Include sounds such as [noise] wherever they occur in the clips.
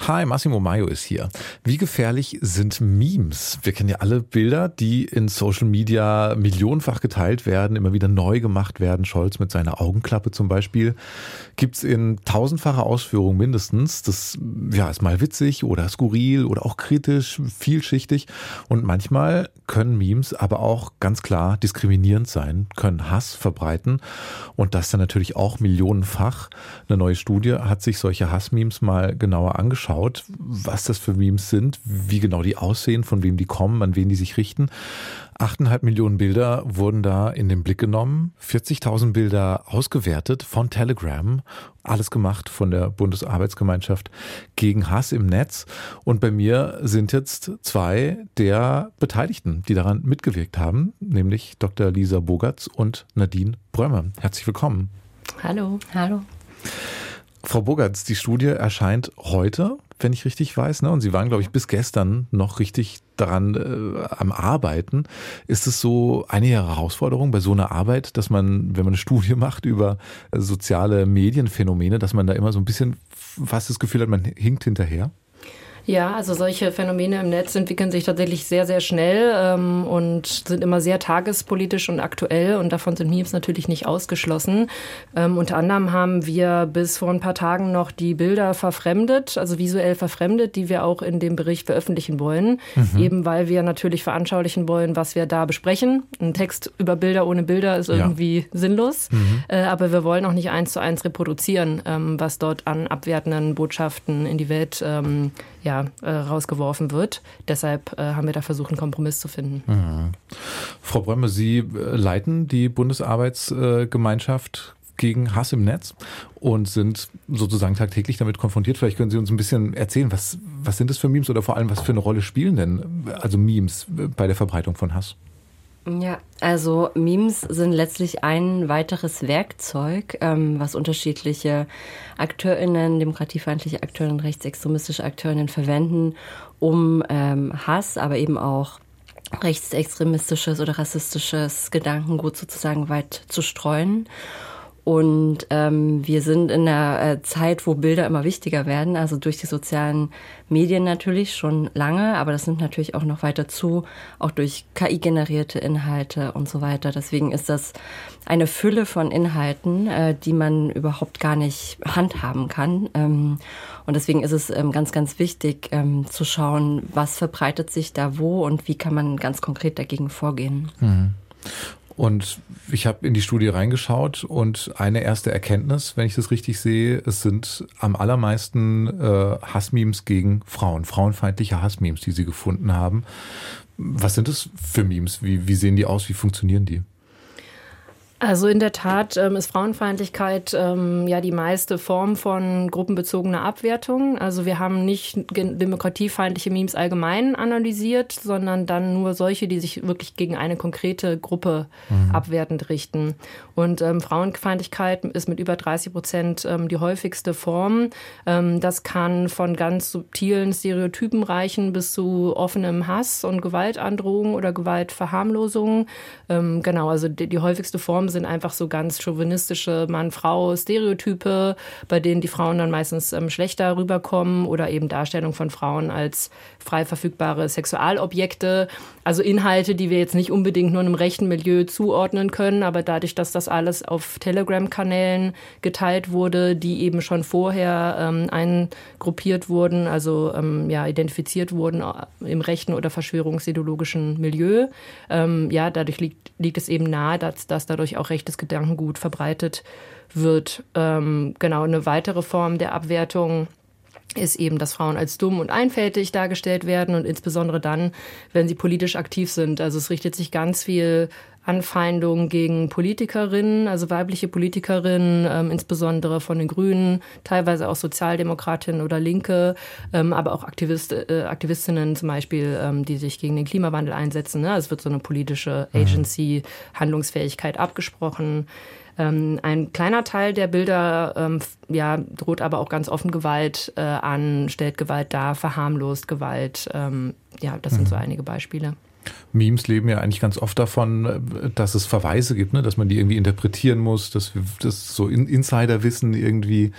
Hi, Massimo Maio ist hier. Wie gefährlich sind Memes? Wir kennen ja alle Bilder, die in Social Media millionenfach geteilt werden, immer wieder neu gemacht werden. Scholz mit seiner Augenklappe zum Beispiel. Gibt's in tausendfacher Ausführung mindestens. Das ja, ist mal witzig oder skurril oder auch kritisch, vielschichtig. Und manchmal können Memes aber auch ganz klar diskriminierend sein, können Hass verbreiten. Und das dann natürlich auch millionenfach. Eine neue Studie hat sich solche Hassmemes mal genauer angeschaut angeschaut, was das für Memes sind, wie genau die aussehen, von wem die kommen, an wen die sich richten. 8,5 Millionen Bilder wurden da in den Blick genommen, 40.000 Bilder ausgewertet von Telegram, alles gemacht von der Bundesarbeitsgemeinschaft gegen Hass im Netz. Und bei mir sind jetzt zwei der Beteiligten, die daran mitgewirkt haben, nämlich Dr. Lisa Bogatz und Nadine Brömer. Herzlich willkommen. Hallo. Hallo. Frau Bogertz, die Studie erscheint heute, wenn ich richtig weiß, ne? Und Sie waren, glaube ich, bis gestern noch richtig daran äh, am Arbeiten. Ist es so eine Herausforderung bei so einer Arbeit, dass man, wenn man eine Studie [laughs] macht über äh, soziale Medienphänomene, dass man da immer so ein bisschen fast das Gefühl hat, man hinkt hinterher? Ja, also solche Phänomene im Netz entwickeln sich tatsächlich sehr, sehr schnell ähm, und sind immer sehr tagespolitisch und aktuell und davon sind Memes natürlich nicht ausgeschlossen. Ähm, unter anderem haben wir bis vor ein paar Tagen noch die Bilder verfremdet, also visuell verfremdet, die wir auch in dem Bericht veröffentlichen wollen, mhm. eben weil wir natürlich veranschaulichen wollen, was wir da besprechen. Ein Text über Bilder ohne Bilder ist irgendwie ja. sinnlos, mhm. äh, aber wir wollen auch nicht eins zu eins reproduzieren, ähm, was dort an abwertenden Botschaften in die Welt ähm, ja, äh, rausgeworfen wird. Deshalb äh, haben wir da versucht, einen Kompromiss zu finden. Mhm. Frau Brömme, Sie äh, leiten die Bundesarbeitsgemeinschaft gegen Hass im Netz und sind sozusagen tagtäglich damit konfrontiert. Vielleicht können Sie uns ein bisschen erzählen, was, was sind das für Memes oder vor allem, was für eine Rolle spielen denn also Memes bei der Verbreitung von Hass? Ja, also Memes sind letztlich ein weiteres Werkzeug, ähm, was unterschiedliche AkteurInnen, demokratiefeindliche AkteurInnen, rechtsextremistische AkteurInnen verwenden, um ähm, Hass, aber eben auch rechtsextremistisches oder rassistisches Gedankengut sozusagen weit zu streuen. Und ähm, wir sind in einer äh, Zeit, wo Bilder immer wichtiger werden, also durch die sozialen Medien natürlich schon lange, aber das nimmt natürlich auch noch weiter zu, auch durch KI-generierte Inhalte und so weiter. Deswegen ist das eine Fülle von Inhalten, äh, die man überhaupt gar nicht handhaben kann. Ähm, und deswegen ist es ähm, ganz, ganz wichtig ähm, zu schauen, was verbreitet sich da wo und wie kann man ganz konkret dagegen vorgehen. Mhm. Und ich habe in die Studie reingeschaut und eine erste Erkenntnis, wenn ich das richtig sehe, es sind am allermeisten äh, Hassmemes gegen Frauen, frauenfeindliche Hassmemes, die sie gefunden haben. Was sind das für Memes? Wie, wie sehen die aus? Wie funktionieren die? Also in der Tat ähm, ist Frauenfeindlichkeit ähm, ja die meiste Form von gruppenbezogener Abwertung. Also wir haben nicht demokratiefeindliche Memes allgemein analysiert, sondern dann nur solche, die sich wirklich gegen eine konkrete Gruppe mhm. abwertend richten. Und ähm, Frauenfeindlichkeit ist mit über 30 Prozent ähm, die häufigste Form. Ähm, das kann von ganz subtilen Stereotypen reichen bis zu offenem Hass und Gewaltandrohung oder Gewaltverharmlosung. Ähm, genau, also die, die häufigste Form sind einfach so ganz chauvinistische Mann-Frau-Stereotype, bei denen die Frauen dann meistens ähm, schlechter rüberkommen oder eben Darstellung von Frauen als frei verfügbare Sexualobjekte. Also Inhalte, die wir jetzt nicht unbedingt nur einem rechten Milieu zuordnen können, aber dadurch, dass das alles auf Telegram-Kanälen geteilt wurde, die eben schon vorher ähm, eingruppiert wurden, also ähm, ja, identifiziert wurden äh, im rechten oder verschwörungsideologischen Milieu. Ähm, ja, dadurch liegt, liegt es eben nahe, dass, dass dadurch auch rechtes Gedankengut verbreitet wird. Ähm, genau, eine weitere Form der Abwertung ist eben, dass Frauen als dumm und einfältig dargestellt werden und insbesondere dann, wenn sie politisch aktiv sind. Also es richtet sich ganz viel Anfeindungen gegen Politikerinnen, also weibliche Politikerinnen, ähm, insbesondere von den Grünen, teilweise auch Sozialdemokratinnen oder Linke, ähm, aber auch Aktivist, äh, Aktivistinnen zum Beispiel, ähm, die sich gegen den Klimawandel einsetzen. Ne? Es wird so eine politische mhm. Agency, Handlungsfähigkeit abgesprochen. Ähm, ein kleiner Teil der Bilder ähm, ja, droht aber auch ganz offen Gewalt äh, an, stellt Gewalt dar, verharmlost Gewalt. Ähm, ja, das sind so mhm. einige Beispiele. Memes leben ja eigentlich ganz oft davon, dass es Verweise gibt, ne? dass man die irgendwie interpretieren muss, dass das so Insiderwissen irgendwie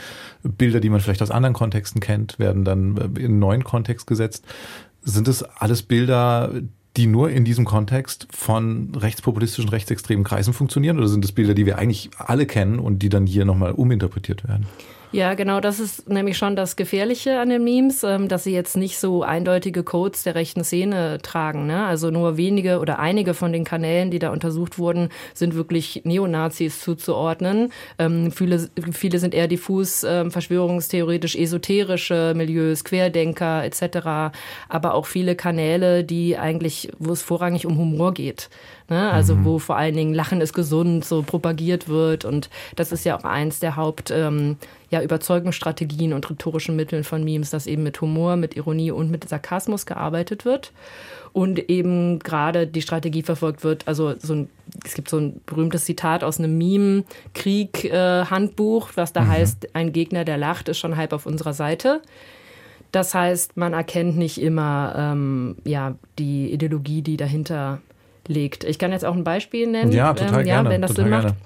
Bilder, die man vielleicht aus anderen Kontexten kennt, werden dann in einen neuen Kontext gesetzt. Sind es alles Bilder, die nur in diesem Kontext von rechtspopulistischen, rechtsextremen Kreisen funktionieren? Oder sind es Bilder, die wir eigentlich alle kennen und die dann hier nochmal uminterpretiert werden? Ja, genau, das ist nämlich schon das Gefährliche an den Memes, ähm, dass sie jetzt nicht so eindeutige Codes der rechten Szene tragen. Ne? Also nur wenige oder einige von den Kanälen, die da untersucht wurden, sind wirklich Neonazis zuzuordnen. Ähm, viele, viele sind eher diffus, ähm, verschwörungstheoretisch esoterische Milieus, Querdenker etc. Aber auch viele Kanäle, die eigentlich, wo es vorrangig um Humor geht. Ne? Also mhm. wo vor allen Dingen Lachen ist gesund so propagiert wird. Und das ist ja auch eins der Haupt ähm, ja, Überzeugungsstrategien und rhetorischen Mitteln von Memes, dass eben mit Humor, mit Ironie und mit Sarkasmus gearbeitet wird. Und eben gerade die Strategie verfolgt wird, also so ein, es gibt so ein berühmtes Zitat aus einem Meme-Krieg-Handbuch, was da mhm. heißt, ein Gegner, der lacht, ist schon halb auf unserer Seite. Das heißt, man erkennt nicht immer ähm, ja, die Ideologie, die dahinter legt. Ich kann jetzt auch ein Beispiel nennen, ja, total ähm, ja, gerne, wenn das Sinn macht. Gerne.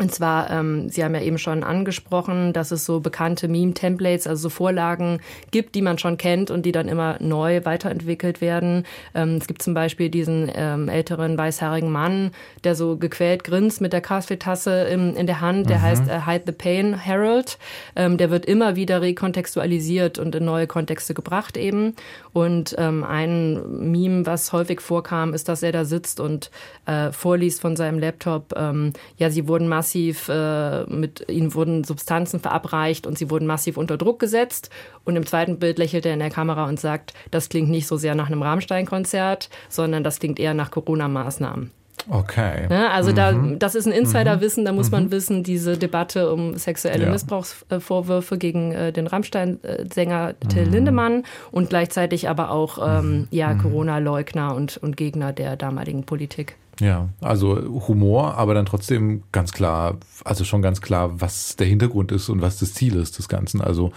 Und zwar, ähm, Sie haben ja eben schon angesprochen, dass es so bekannte Meme-Templates, also so Vorlagen gibt, die man schon kennt und die dann immer neu weiterentwickelt werden. Ähm, es gibt zum Beispiel diesen ähm, älteren weißhaarigen Mann, der so gequält grinst mit der Kaffeetasse in, in der Hand. Der mhm. heißt äh, Hide the Pain Herald. Ähm, der wird immer wieder rekontextualisiert und in neue Kontexte gebracht eben. Und ähm, ein Meme, was häufig vorkam, ist, dass er da sitzt und äh, vorliest von seinem Laptop. Ähm, ja, sie wurden massiv massiv, äh, mit ihnen wurden Substanzen verabreicht und sie wurden massiv unter Druck gesetzt. Und im zweiten Bild lächelt er in der Kamera und sagt, das klingt nicht so sehr nach einem Rammstein-Konzert, sondern das klingt eher nach Corona-Maßnahmen. Okay. Ja, also mhm. da, das ist ein Insiderwissen, da muss mhm. man wissen, diese Debatte um sexuelle ja. Missbrauchsvorwürfe gegen äh, den Rammstein-Sänger Till mhm. Lindemann und gleichzeitig aber auch ähm, ja, mhm. Corona-Leugner und, und Gegner der damaligen Politik. Ja, also Humor, aber dann trotzdem ganz klar, also schon ganz klar, was der Hintergrund ist und was das Ziel ist des Ganzen. Also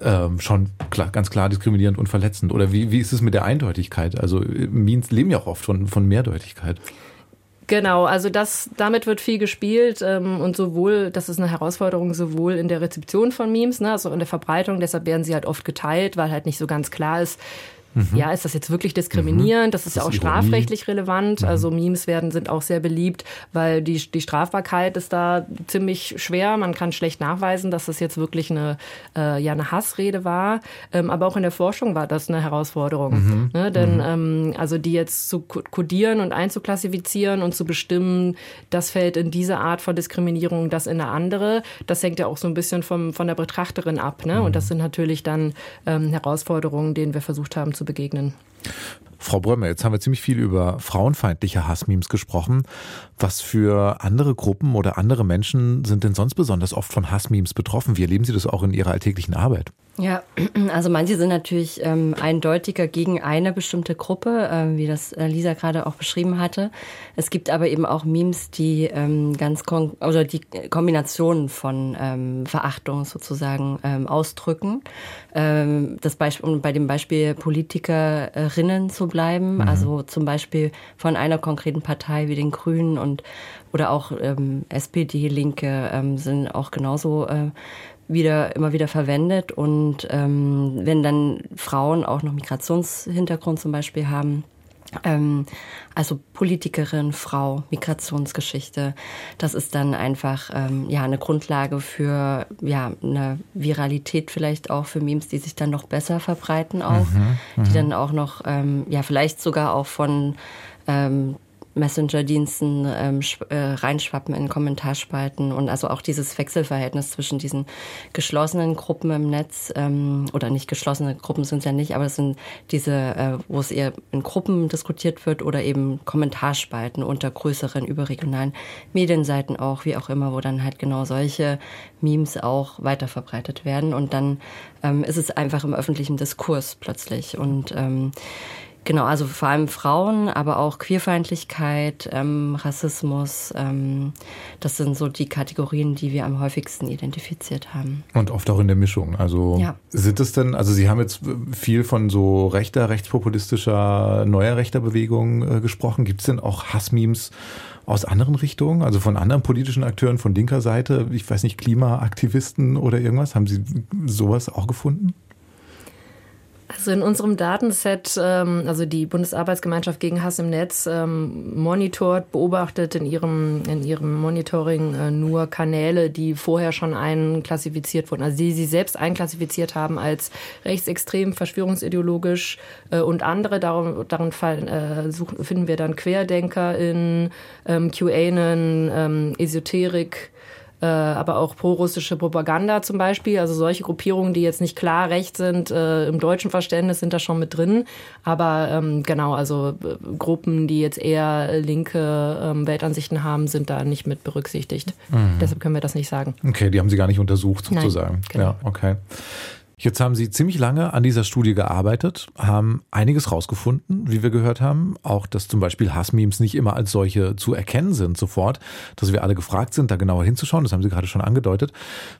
ähm, schon klar, ganz klar diskriminierend und verletzend. Oder wie, wie ist es mit der Eindeutigkeit? Also Memes leben ja auch oft von, von Mehrdeutigkeit. Genau, also das, damit wird viel gespielt ähm, und sowohl, das ist eine Herausforderung sowohl in der Rezeption von Memes, ne, also in der Verbreitung, deshalb werden sie halt oft geteilt, weil halt nicht so ganz klar ist, Mhm. Ja, ist das jetzt wirklich diskriminierend? Mhm. Das ist ja auch ist strafrechtlich relevant. Mhm. Also Memes werden, sind auch sehr beliebt, weil die, die Strafbarkeit ist da ziemlich schwer. Man kann schlecht nachweisen, dass das jetzt wirklich eine, äh, ja, eine Hassrede war. Ähm, aber auch in der Forschung war das eine Herausforderung. Mhm. Ne? Denn mhm. ähm, also die jetzt zu kodieren und einzuklassifizieren und zu bestimmen, das fällt in diese Art von Diskriminierung, das in eine andere, das hängt ja auch so ein bisschen vom, von der Betrachterin ab. Ne? Und das sind natürlich dann ähm, Herausforderungen, denen wir versucht haben zu begegnen. Frau Brömer, jetzt haben wir ziemlich viel über frauenfeindliche Hassmemes gesprochen. Was für andere Gruppen oder andere Menschen sind denn sonst besonders oft von Hassmemes betroffen? Wie erleben Sie das auch in Ihrer alltäglichen Arbeit? Ja, [clears throat] also manche sind natürlich ähm, eindeutiger gegen eine bestimmte Gruppe, äh, wie das äh, Lisa gerade auch beschrieben hatte. Es gibt aber eben auch Memes, die ähm, ganz oder die Kombinationen von ähm, Verachtung sozusagen ähm, ausdrücken. Ähm, das Beispiel, um bei dem Beispiel Politikerinnen zu bleiben, mhm. also zum Beispiel von einer konkreten Partei wie den Grünen und oder auch ähm, SPD, Linke ähm, sind auch genauso äh, wieder immer wieder verwendet und ähm, wenn dann Frauen auch noch Migrationshintergrund zum Beispiel haben, ähm, also Politikerin, Frau, Migrationsgeschichte, das ist dann einfach ähm, ja eine Grundlage für ja eine Viralität vielleicht auch für Memes, die sich dann noch besser verbreiten auch, mhm, die mhm. dann auch noch ähm, ja vielleicht sogar auch von ähm, Messenger-Diensten ähm, äh, reinschwappen in Kommentarspalten und also auch dieses Wechselverhältnis zwischen diesen geschlossenen Gruppen im Netz ähm, oder nicht geschlossene Gruppen sind es ja nicht, aber es sind diese, äh, wo es eher in Gruppen diskutiert wird oder eben Kommentarspalten unter größeren überregionalen Medienseiten auch, wie auch immer, wo dann halt genau solche Memes auch weiterverbreitet werden. Und dann ähm, ist es einfach im öffentlichen Diskurs plötzlich. Und ähm, Genau, also vor allem Frauen, aber auch Queerfeindlichkeit, ähm, Rassismus. Ähm, das sind so die Kategorien, die wir am häufigsten identifiziert haben. Und oft auch in der Mischung. Also ja. sind es denn, also Sie haben jetzt viel von so rechter, rechtspopulistischer, neuer rechter Bewegung äh, gesprochen. Gibt es denn auch Hassmemes aus anderen Richtungen, also von anderen politischen Akteuren von linker Seite? Ich weiß nicht, Klimaaktivisten oder irgendwas? Haben Sie sowas auch gefunden? Also in unserem Datenset, ähm, also die Bundesarbeitsgemeinschaft gegen Hass im Netz, ähm, monitort, beobachtet in ihrem, in ihrem Monitoring äh, nur Kanäle, die vorher schon einklassifiziert wurden, also die sie selbst einklassifiziert haben als rechtsextrem, verschwörungsideologisch äh, und andere. Darum, darin fallen, äh, suchen, finden wir dann Querdenker in ähm, QAnon, Esoterik, aber auch pro-russische Propaganda zum Beispiel. Also solche Gruppierungen, die jetzt nicht klar recht sind, äh, im deutschen Verständnis sind da schon mit drin. Aber ähm, genau, also äh, Gruppen, die jetzt eher linke ähm, Weltansichten haben, sind da nicht mit berücksichtigt. Mhm. Deshalb können wir das nicht sagen. Okay, die haben Sie gar nicht untersucht sozusagen. Nein, genau. Ja, okay. Jetzt haben Sie ziemlich lange an dieser Studie gearbeitet, haben einiges rausgefunden, wie wir gehört haben. Auch, dass zum Beispiel Hassmemes nicht immer als solche zu erkennen sind sofort, dass wir alle gefragt sind, da genauer hinzuschauen. Das haben Sie gerade schon angedeutet.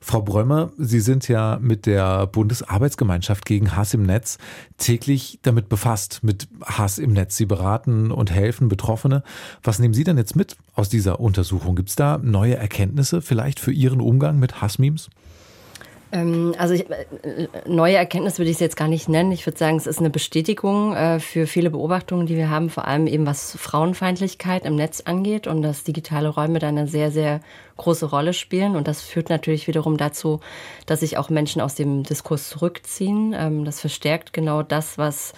Frau Bräumer, Sie sind ja mit der Bundesarbeitsgemeinschaft gegen Hass im Netz täglich damit befasst, mit Hass im Netz. Sie beraten und helfen Betroffene. Was nehmen Sie denn jetzt mit aus dieser Untersuchung? Gibt es da neue Erkenntnisse vielleicht für Ihren Umgang mit Hassmemes? Ähm, also ich, äh, neue Erkenntnis würde ich es jetzt gar nicht nennen. Ich würde sagen, es ist eine Bestätigung äh, für viele Beobachtungen, die wir haben, vor allem eben was Frauenfeindlichkeit im Netz angeht und dass digitale Räume da eine sehr, sehr große Rolle spielen. Und das führt natürlich wiederum dazu, dass sich auch Menschen aus dem Diskurs zurückziehen. Ähm, das verstärkt genau das, was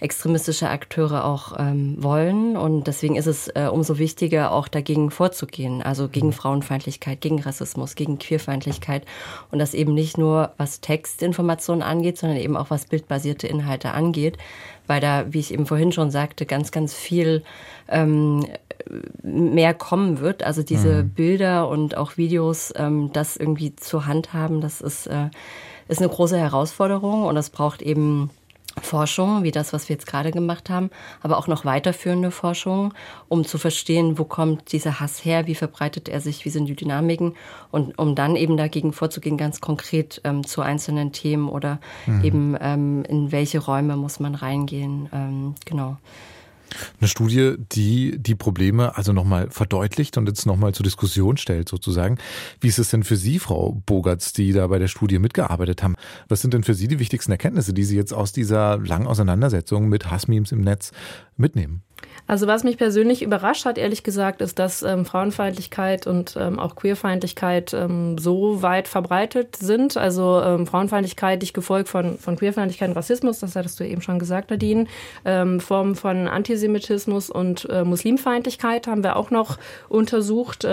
extremistische Akteure auch ähm, wollen. Und deswegen ist es äh, umso wichtiger, auch dagegen vorzugehen. Also gegen mhm. Frauenfeindlichkeit, gegen Rassismus, gegen Queerfeindlichkeit. Und das eben nicht nur, was Textinformationen angeht, sondern eben auch, was bildbasierte Inhalte angeht. Weil da, wie ich eben vorhin schon sagte, ganz, ganz viel ähm, mehr kommen wird. Also diese mhm. Bilder und auch Videos, ähm, das irgendwie zur Hand haben, das ist, äh, ist eine große Herausforderung und das braucht eben Forschung, wie das, was wir jetzt gerade gemacht haben, aber auch noch weiterführende Forschung, um zu verstehen, wo kommt dieser Hass her, wie verbreitet er sich, wie sind die Dynamiken und um dann eben dagegen vorzugehen, ganz konkret ähm, zu einzelnen Themen oder mhm. eben ähm, in welche Räume muss man reingehen. Ähm, genau. Eine Studie, die die Probleme also nochmal verdeutlicht und jetzt nochmal zur Diskussion stellt sozusagen. Wie ist es denn für Sie, Frau Bogertz, die da bei der Studie mitgearbeitet haben? Was sind denn für Sie die wichtigsten Erkenntnisse, die Sie jetzt aus dieser langen Auseinandersetzung mit Hassmemes im Netz mitnehmen? Also was mich persönlich überrascht hat, ehrlich gesagt, ist, dass ähm, Frauenfeindlichkeit und ähm, auch Queerfeindlichkeit ähm, so weit verbreitet sind. Also ähm, Frauenfeindlichkeit, dich gefolgt von, von Queerfeindlichkeit und Rassismus, das hattest du eben schon gesagt, Nadine. Ähm, Formen von Antisemitismus und äh, Muslimfeindlichkeit haben wir auch noch untersucht.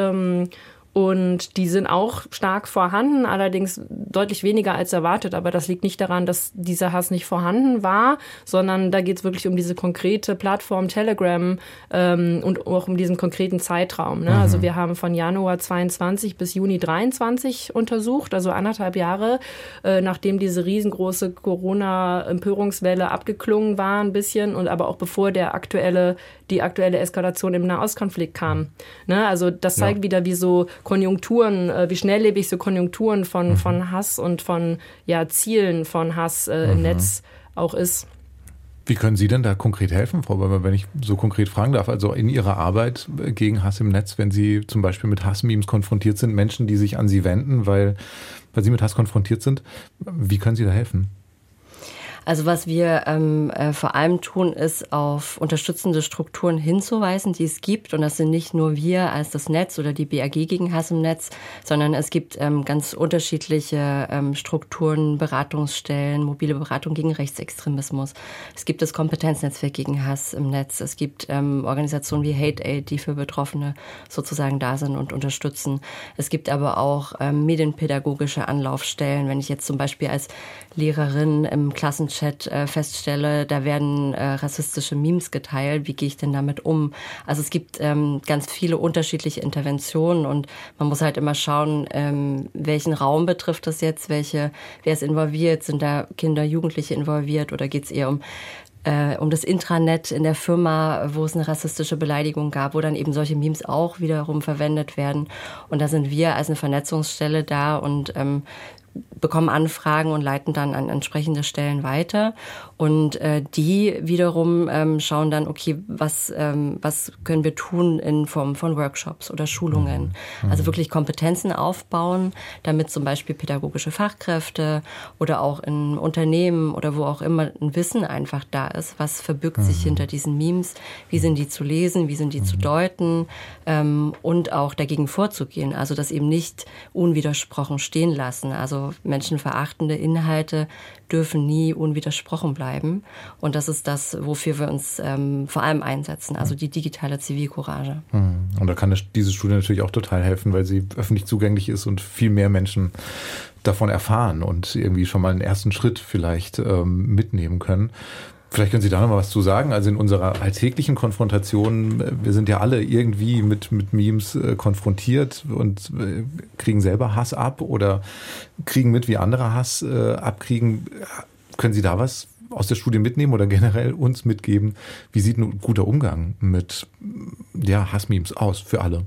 Und die sind auch stark vorhanden, allerdings deutlich weniger als erwartet. Aber das liegt nicht daran, dass dieser Hass nicht vorhanden war, sondern da geht es wirklich um diese konkrete Plattform Telegram ähm, und auch um diesen konkreten Zeitraum. Ne? Also mhm. Also wir haben von Januar 22 bis Juni 23 untersucht, also anderthalb Jahre, äh, nachdem diese riesengroße Corona-Empörungswelle abgeklungen war ein bisschen und aber auch bevor der aktuelle, die aktuelle Eskalation im Nahostkonflikt kam. Ne? Also das zeigt ja. wieder, wie so Konjunkturen, äh, wie schnelllebig so Konjunkturen von, mhm. von Hass und von ja, Zielen von Hass äh, im mhm. Netz auch ist. Wie können Sie denn da konkret helfen, Frau Böhmer, wenn ich so konkret fragen darf? Also in Ihrer Arbeit gegen Hass im Netz, wenn Sie zum Beispiel mit Hassmemes konfrontiert sind, Menschen, die sich an Sie wenden, weil, weil Sie mit Hass konfrontiert sind, wie können Sie da helfen? Also was wir ähm, äh, vor allem tun, ist auf unterstützende Strukturen hinzuweisen, die es gibt. Und das sind nicht nur wir als das Netz oder die BAG gegen Hass im Netz, sondern es gibt ähm, ganz unterschiedliche ähm, Strukturen, Beratungsstellen, mobile Beratung gegen Rechtsextremismus. Es gibt das Kompetenznetzwerk gegen Hass im Netz. Es gibt ähm, Organisationen wie Hate Aid, die für Betroffene sozusagen da sind und unterstützen. Es gibt aber auch ähm, medienpädagogische Anlaufstellen. Wenn ich jetzt zum Beispiel als Lehrerin im Klassenchat äh, feststelle, da werden äh, rassistische Memes geteilt. Wie gehe ich denn damit um? Also es gibt ähm, ganz viele unterschiedliche Interventionen und man muss halt immer schauen, ähm, welchen Raum betrifft das jetzt, welche, wer ist involviert, sind da Kinder, Jugendliche involviert oder geht es eher um äh, um das Intranet in der Firma, wo es eine rassistische Beleidigung gab, wo dann eben solche Memes auch wiederum verwendet werden. Und da sind wir als eine Vernetzungsstelle da und ähm, bekommen Anfragen und leiten dann an entsprechende Stellen weiter. Und äh, die wiederum ähm, schauen dann, okay, was, ähm, was können wir tun in Form von Workshops oder Schulungen. Mhm. Also wirklich Kompetenzen aufbauen, damit zum Beispiel pädagogische Fachkräfte oder auch in Unternehmen oder wo auch immer ein Wissen einfach da ist. Was verbirgt mhm. sich hinter diesen Memes? Wie sind die zu lesen? Wie sind die mhm. zu deuten? Ähm, und auch dagegen vorzugehen. Also das eben nicht unwidersprochen stehen lassen. Also menschenverachtende Inhalte dürfen nie unwidersprochen bleiben. Und das ist das, wofür wir uns ähm, vor allem einsetzen, also die digitale Zivilcourage. Hm. Und da kann diese Studie natürlich auch total helfen, weil sie öffentlich zugänglich ist und viel mehr Menschen davon erfahren und irgendwie schon mal einen ersten Schritt vielleicht ähm, mitnehmen können. Vielleicht können Sie da noch mal was zu sagen. Also in unserer alltäglichen Konfrontation, äh, wir sind ja alle irgendwie mit, mit Memes äh, konfrontiert und äh, kriegen selber Hass ab oder kriegen mit, wie andere Hass abkriegen. Können Sie da was aus der Studie mitnehmen oder generell uns mitgeben? Wie sieht ein guter Umgang mit ja, Hassmemes aus für alle?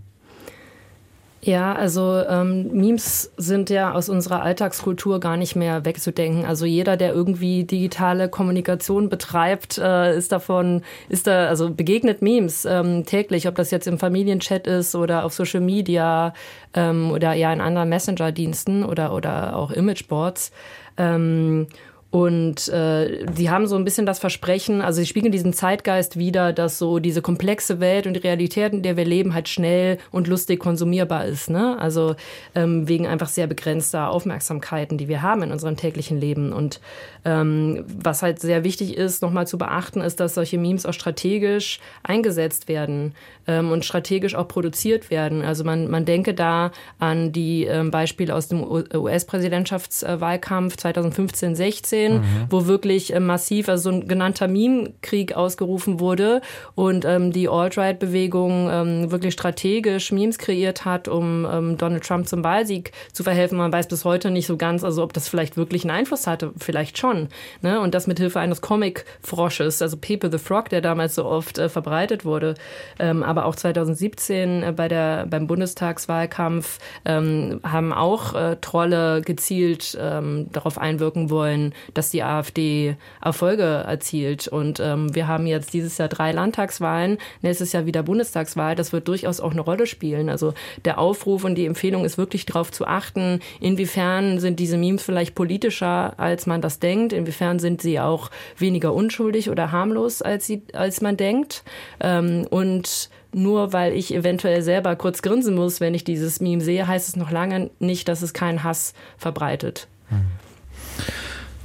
Ja, also ähm, Memes sind ja aus unserer Alltagskultur gar nicht mehr wegzudenken. Also jeder, der irgendwie digitale Kommunikation betreibt, äh, ist davon, ist da, also begegnet Memes ähm, täglich, ob das jetzt im Familienchat ist oder auf Social Media ähm, oder ja in anderen Messenger-Diensten oder, oder auch Imageboards. Ähm, und äh, die haben so ein bisschen das Versprechen, also sie spiegeln diesen Zeitgeist wieder, dass so diese komplexe Welt und die Realität, in der wir leben, halt schnell und lustig konsumierbar ist. Ne? Also ähm, wegen einfach sehr begrenzter Aufmerksamkeiten, die wir haben in unserem täglichen Leben. Und ähm, was halt sehr wichtig ist, nochmal zu beachten, ist, dass solche Memes auch strategisch eingesetzt werden ähm, und strategisch auch produziert werden. Also man, man denke da an die ähm, Beispiele aus dem US-Präsidentschaftswahlkampf 2015, 16 2016, mhm. wo wirklich äh, massiv, also so ein genannter Meme-Krieg ausgerufen wurde und ähm, die Alt-Right-Bewegung ähm, wirklich strategisch Memes kreiert hat, um ähm, Donald Trump zum Wahlsieg zu verhelfen. Man weiß bis heute nicht so ganz, also ob das vielleicht wirklich einen Einfluss hatte, vielleicht schon. Ne? Und das mit Hilfe eines Comic-Frosches, also Pepe the Frog, der damals so oft äh, verbreitet wurde. Ähm, aber auch 2017 äh, bei der, beim Bundestagswahlkampf ähm, haben auch äh, Trolle gezielt ähm, darauf einwirken wollen, dass die AfD Erfolge erzielt. Und ähm, wir haben jetzt dieses Jahr drei Landtagswahlen, nächstes Jahr wieder Bundestagswahl. Das wird durchaus auch eine Rolle spielen. Also der Aufruf und die Empfehlung ist wirklich darauf zu achten, inwiefern sind diese Memes vielleicht politischer, als man das denkt, inwiefern sind sie auch weniger unschuldig oder harmlos, als, sie, als man denkt. Ähm, und nur weil ich eventuell selber kurz grinsen muss, wenn ich dieses Meme sehe, heißt es noch lange nicht, dass es keinen Hass verbreitet. Hm.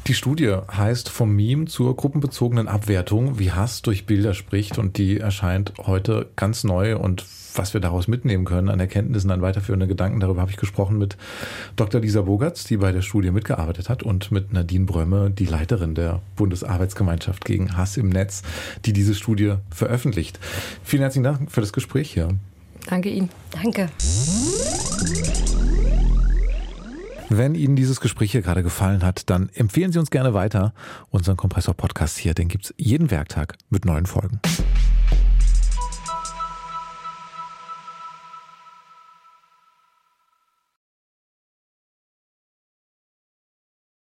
Die Studie heißt vom Meme zur gruppenbezogenen Abwertung, wie Hass durch Bilder spricht und die erscheint heute ganz neu und was wir daraus mitnehmen können an Erkenntnissen, an weiterführende Gedanken, darüber habe ich gesprochen mit Dr. Lisa Bogertz, die bei der Studie mitgearbeitet hat und mit Nadine Brömme, die Leiterin der Bundesarbeitsgemeinschaft gegen Hass im Netz, die diese Studie veröffentlicht. Vielen herzlichen Dank für das Gespräch hier. Danke Ihnen. Danke. Wenn Ihnen dieses Gespräch hier gerade gefallen hat, dann empfehlen Sie uns gerne weiter. Unseren Kompressor-Podcast hier, den gibt es jeden Werktag mit neuen Folgen.